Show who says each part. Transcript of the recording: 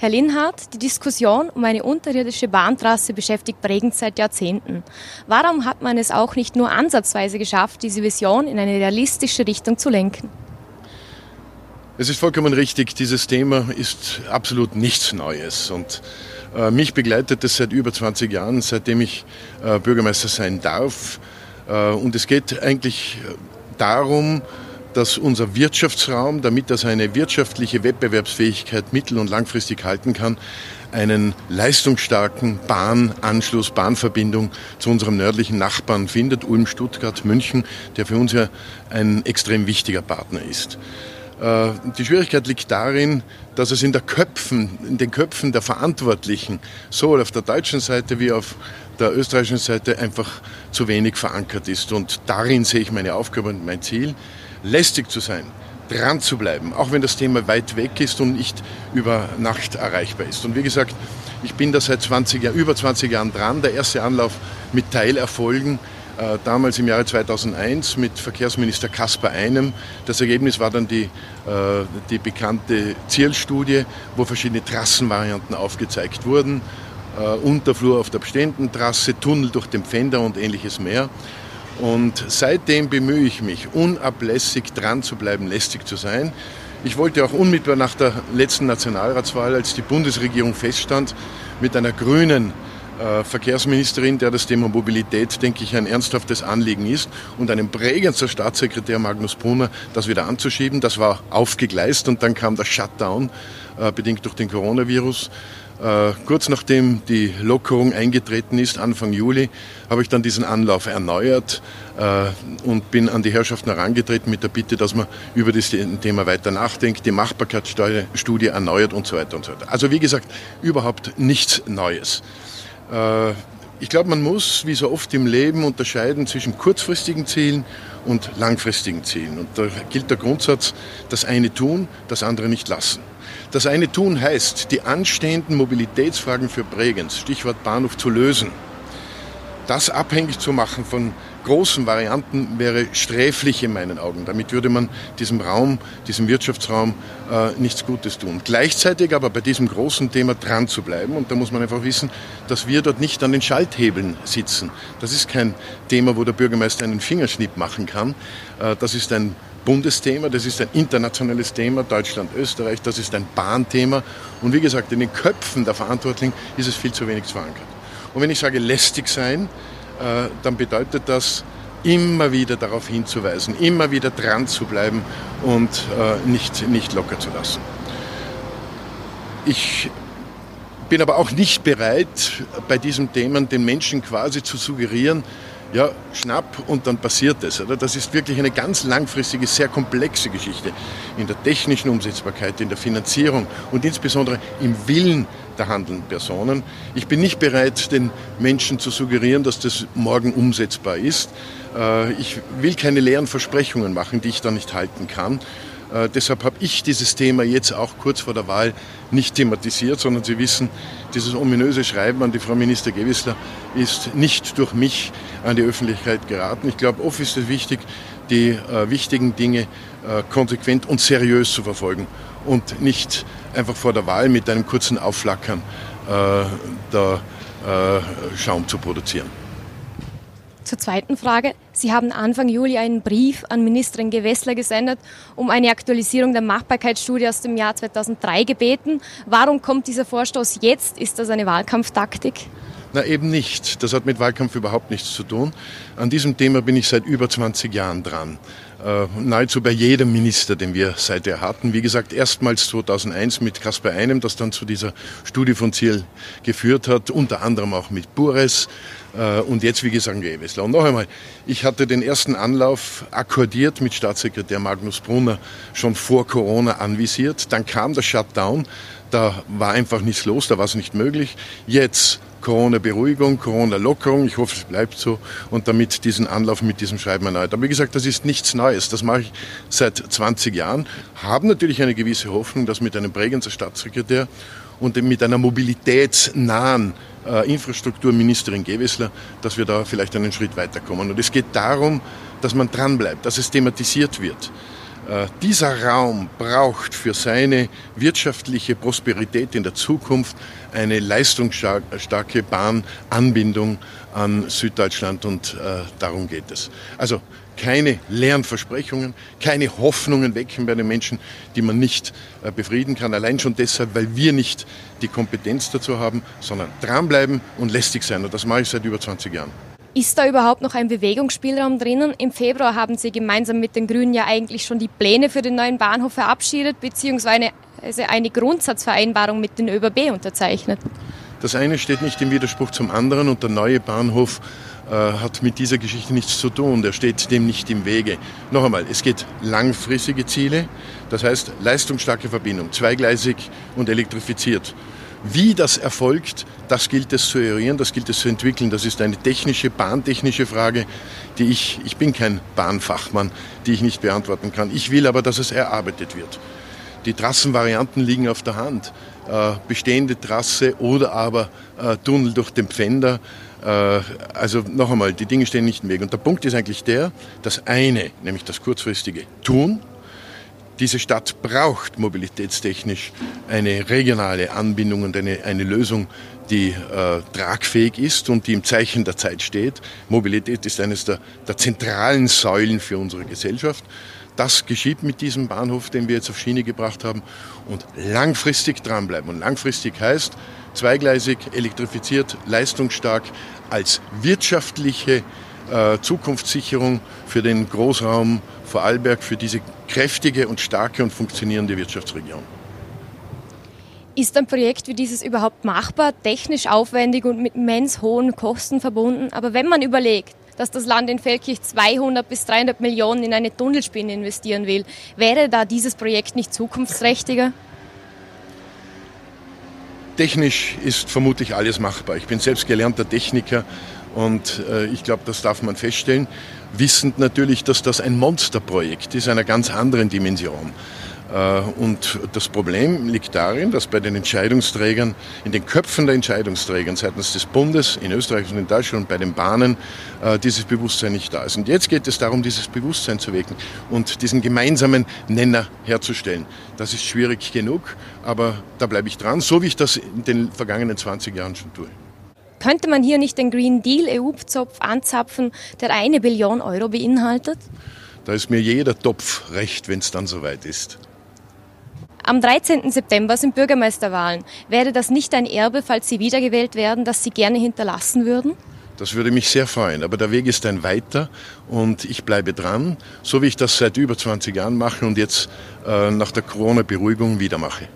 Speaker 1: Herr Linhardt, die Diskussion um eine unterirdische Bahntrasse beschäftigt Bregenz seit Jahrzehnten. Warum hat man es auch nicht nur ansatzweise geschafft, diese Vision in eine realistische Richtung zu lenken?
Speaker 2: Es ist vollkommen richtig, dieses Thema ist absolut nichts Neues und äh, mich begleitet es seit über 20 Jahren, seitdem ich äh, Bürgermeister sein darf. Äh, und es geht eigentlich darum, dass unser Wirtschaftsraum, damit er seine wirtschaftliche Wettbewerbsfähigkeit mittel- und langfristig halten kann, einen leistungsstarken Bahnanschluss, Bahnverbindung zu unserem nördlichen Nachbarn findet, Ulm, Stuttgart, München, der für uns ja ein extrem wichtiger Partner ist. Äh, die Schwierigkeit liegt darin, dass es in, der Köpfen, in den Köpfen der Verantwortlichen, sowohl auf der deutschen Seite wie auf der österreichischen Seite, einfach zu wenig verankert ist. Und darin sehe ich meine Aufgabe und mein Ziel lästig zu sein, dran zu bleiben, auch wenn das Thema weit weg ist und nicht über Nacht erreichbar ist. Und wie gesagt, ich bin da seit 20 Jahr, über 20 Jahren dran. Der erste Anlauf mit Teilerfolgen, äh, damals im Jahre 2001 mit Verkehrsminister Kaspar Einem. Das Ergebnis war dann die, äh, die bekannte Zielstudie, wo verschiedene Trassenvarianten aufgezeigt wurden. Äh, Unterflur auf der bestehenden Trasse, Tunnel durch den Pfänder und ähnliches mehr. Und seitdem bemühe ich mich, unablässig dran zu bleiben, lästig zu sein. Ich wollte auch unmittelbar nach der letzten Nationalratswahl, als die Bundesregierung feststand, mit einer grünen äh, Verkehrsministerin, der das Thema Mobilität, denke ich, ein ernsthaftes Anliegen ist, und einem Bregenzer Staatssekretär Magnus Brunner, das wieder anzuschieben. Das war aufgegleist und dann kam der Shutdown, äh, bedingt durch den Coronavirus. Äh, kurz nachdem die Lockerung eingetreten ist, Anfang Juli, habe ich dann diesen Anlauf erneuert äh, und bin an die Herrschaften herangetreten mit der Bitte, dass man über das Thema weiter nachdenkt, die Machbarkeitsstudie erneuert und so weiter und so weiter. Also wie gesagt, überhaupt nichts Neues. Äh, ich glaube, man muss, wie so oft im Leben, unterscheiden zwischen kurzfristigen Zielen und langfristigen Zielen. Und da gilt der Grundsatz, das eine tun, das andere nicht lassen. Das eine tun heißt, die anstehenden Mobilitätsfragen für Bregenz, Stichwort Bahnhof, zu lösen. Das abhängig zu machen von großen Varianten wäre sträflich in meinen Augen. Damit würde man diesem Raum, diesem Wirtschaftsraum äh, nichts Gutes tun. Gleichzeitig aber bei diesem großen Thema dran zu bleiben. Und da muss man einfach wissen, dass wir dort nicht an den Schalthebeln sitzen. Das ist kein Thema, wo der Bürgermeister einen Fingerschnipp machen kann. Äh, das ist ein Bundesthema, das ist ein internationales Thema, Deutschland, Österreich, das ist ein Bahnthema. Und wie gesagt, in den Köpfen der Verantwortlichen ist es viel zu wenig verankert. Und wenn ich sage lästig sein, dann bedeutet das, immer wieder darauf hinzuweisen, immer wieder dran zu bleiben und äh, nicht, nicht locker zu lassen. Ich bin aber auch nicht bereit, bei diesem Thema den Menschen quasi zu suggerieren, ja, schnapp und dann passiert es. Das ist wirklich eine ganz langfristige, sehr komplexe Geschichte in der technischen Umsetzbarkeit, in der Finanzierung und insbesondere im Willen der handelnden Personen. Ich bin nicht bereit, den Menschen zu suggerieren, dass das morgen umsetzbar ist. Äh, ich will keine leeren Versprechungen machen, die ich dann nicht halten kann. Äh, deshalb habe ich dieses Thema jetzt auch kurz vor der Wahl nicht thematisiert, sondern Sie wissen, dieses ominöse Schreiben an die Frau Minister Gewissler ist nicht durch mich an die Öffentlichkeit geraten. Ich glaube, oft ist es wichtig, die äh, wichtigen Dinge äh, konsequent und seriös zu verfolgen und nicht einfach vor der Wahl mit einem kurzen Aufflackern äh, der äh, Schaum zu produzieren.
Speaker 1: Zur zweiten Frage. Sie haben Anfang Juli einen Brief an Ministerin Gewessler gesendet, um eine Aktualisierung der Machbarkeitsstudie aus dem Jahr 2003 gebeten. Warum kommt dieser Vorstoß jetzt? Ist das eine Wahlkampftaktik?
Speaker 2: Na eben nicht. Das hat mit Wahlkampf überhaupt nichts zu tun. An diesem Thema bin ich seit über 20 Jahren dran. Äh, nahezu bei jedem Minister, den wir seither hatten. Wie gesagt, erstmals 2001 mit Kaspar Einem, das dann zu dieser Studie von Ziel geführt hat, unter anderem auch mit Bures äh, und jetzt, wie gesagt, Gewessler. Und noch einmal, ich hatte den ersten Anlauf akkordiert mit Staatssekretär Magnus Brunner schon vor Corona anvisiert. Dann kam der Shutdown, da war einfach nichts los, da war es nicht möglich. Jetzt Corona-Beruhigung, Corona-Lockerung. Ich hoffe, es bleibt so. Und damit diesen Anlauf mit diesem Schreiben erneut. Aber wie gesagt, das ist nichts Neues. Das mache ich seit 20 Jahren. Haben natürlich eine gewisse Hoffnung, dass mit einem Bregenzer Staatssekretär und mit einer mobilitätsnahen äh, Infrastrukturministerin Gewessler, dass wir da vielleicht einen Schritt weiterkommen. Und es geht darum, dass man dranbleibt, dass es thematisiert wird. Äh, dieser Raum braucht für seine wirtschaftliche Prosperität in der Zukunft eine leistungsstarke Bahnanbindung an Süddeutschland und äh, darum geht es. Also keine leeren Versprechungen, keine Hoffnungen wecken bei den Menschen, die man nicht äh, befrieden kann. Allein schon deshalb, weil wir nicht die Kompetenz dazu haben, sondern dranbleiben und lästig sein. Und das mache ich seit über 20 Jahren.
Speaker 1: Ist da überhaupt noch ein Bewegungsspielraum drinnen? Im Februar haben Sie gemeinsam mit den Grünen ja eigentlich schon die Pläne für den neuen Bahnhof verabschiedet, beziehungsweise eine Grundsatzvereinbarung mit den ÖBB unterzeichnet.
Speaker 2: Das eine steht nicht im Widerspruch zum anderen und der neue Bahnhof äh, hat mit dieser Geschichte nichts zu tun. Der steht dem nicht im Wege. Noch einmal, es geht langfristige Ziele, das heißt leistungsstarke Verbindung, zweigleisig und elektrifiziert. Wie das erfolgt, das gilt es zu eruieren, das gilt es zu entwickeln. Das ist eine technische, bahntechnische Frage, die ich, ich bin kein Bahnfachmann, die ich nicht beantworten kann. Ich will aber, dass es erarbeitet wird. Die Trassenvarianten liegen auf der Hand. Äh, bestehende Trasse oder aber äh, Tunnel durch den Pfänder. Äh, also noch einmal, die Dinge stehen nicht im Weg. Und der Punkt ist eigentlich der, das eine, nämlich das kurzfristige Tun, diese Stadt braucht mobilitätstechnisch eine regionale Anbindung und eine, eine Lösung, die äh, tragfähig ist und die im Zeichen der Zeit steht. Mobilität ist eines der, der zentralen Säulen für unsere Gesellschaft. Das geschieht mit diesem Bahnhof, den wir jetzt auf Schiene gebracht haben. Und langfristig dranbleiben. Und langfristig heißt zweigleisig, elektrifiziert, leistungsstark als wirtschaftliche Zukunftssicherung für den Großraum Vorarlberg, für diese kräftige und starke und funktionierende Wirtschaftsregion.
Speaker 1: Ist ein Projekt wie dieses überhaupt machbar, technisch aufwendig und mit immens hohen Kosten verbunden? Aber wenn man überlegt, dass das Land in Feldkirch 200 bis 300 Millionen in eine Tunnelspinne investieren will, wäre da dieses Projekt nicht zukunftsträchtiger?
Speaker 2: Technisch ist vermutlich alles machbar. Ich bin selbst gelernter Techniker und äh, ich glaube, das darf man feststellen, wissend natürlich, dass das ein Monsterprojekt ist, einer ganz anderen Dimension. Äh, und das Problem liegt darin, dass bei den Entscheidungsträgern, in den Köpfen der Entscheidungsträgern seitens des Bundes, in Österreich und in Deutschland und bei den Bahnen, äh, dieses Bewusstsein nicht da ist. Und jetzt geht es darum, dieses Bewusstsein zu wecken und diesen gemeinsamen Nenner herzustellen. Das ist schwierig genug, aber da bleibe ich dran, so wie ich das in den vergangenen 20 Jahren schon tue.
Speaker 1: Könnte man hier nicht den Green Deal EU-Zopf anzapfen, der eine Billion Euro beinhaltet?
Speaker 2: Da ist mir jeder Topf recht, wenn es dann soweit ist.
Speaker 1: Am 13. September sind Bürgermeisterwahlen. Wäre das nicht ein Erbe, falls Sie wiedergewählt werden, das Sie gerne hinterlassen würden?
Speaker 2: Das würde mich sehr freuen. Aber der Weg ist ein weiter und ich bleibe dran, so wie ich das seit über 20 Jahren mache und jetzt äh, nach der Corona-Beruhigung wieder mache.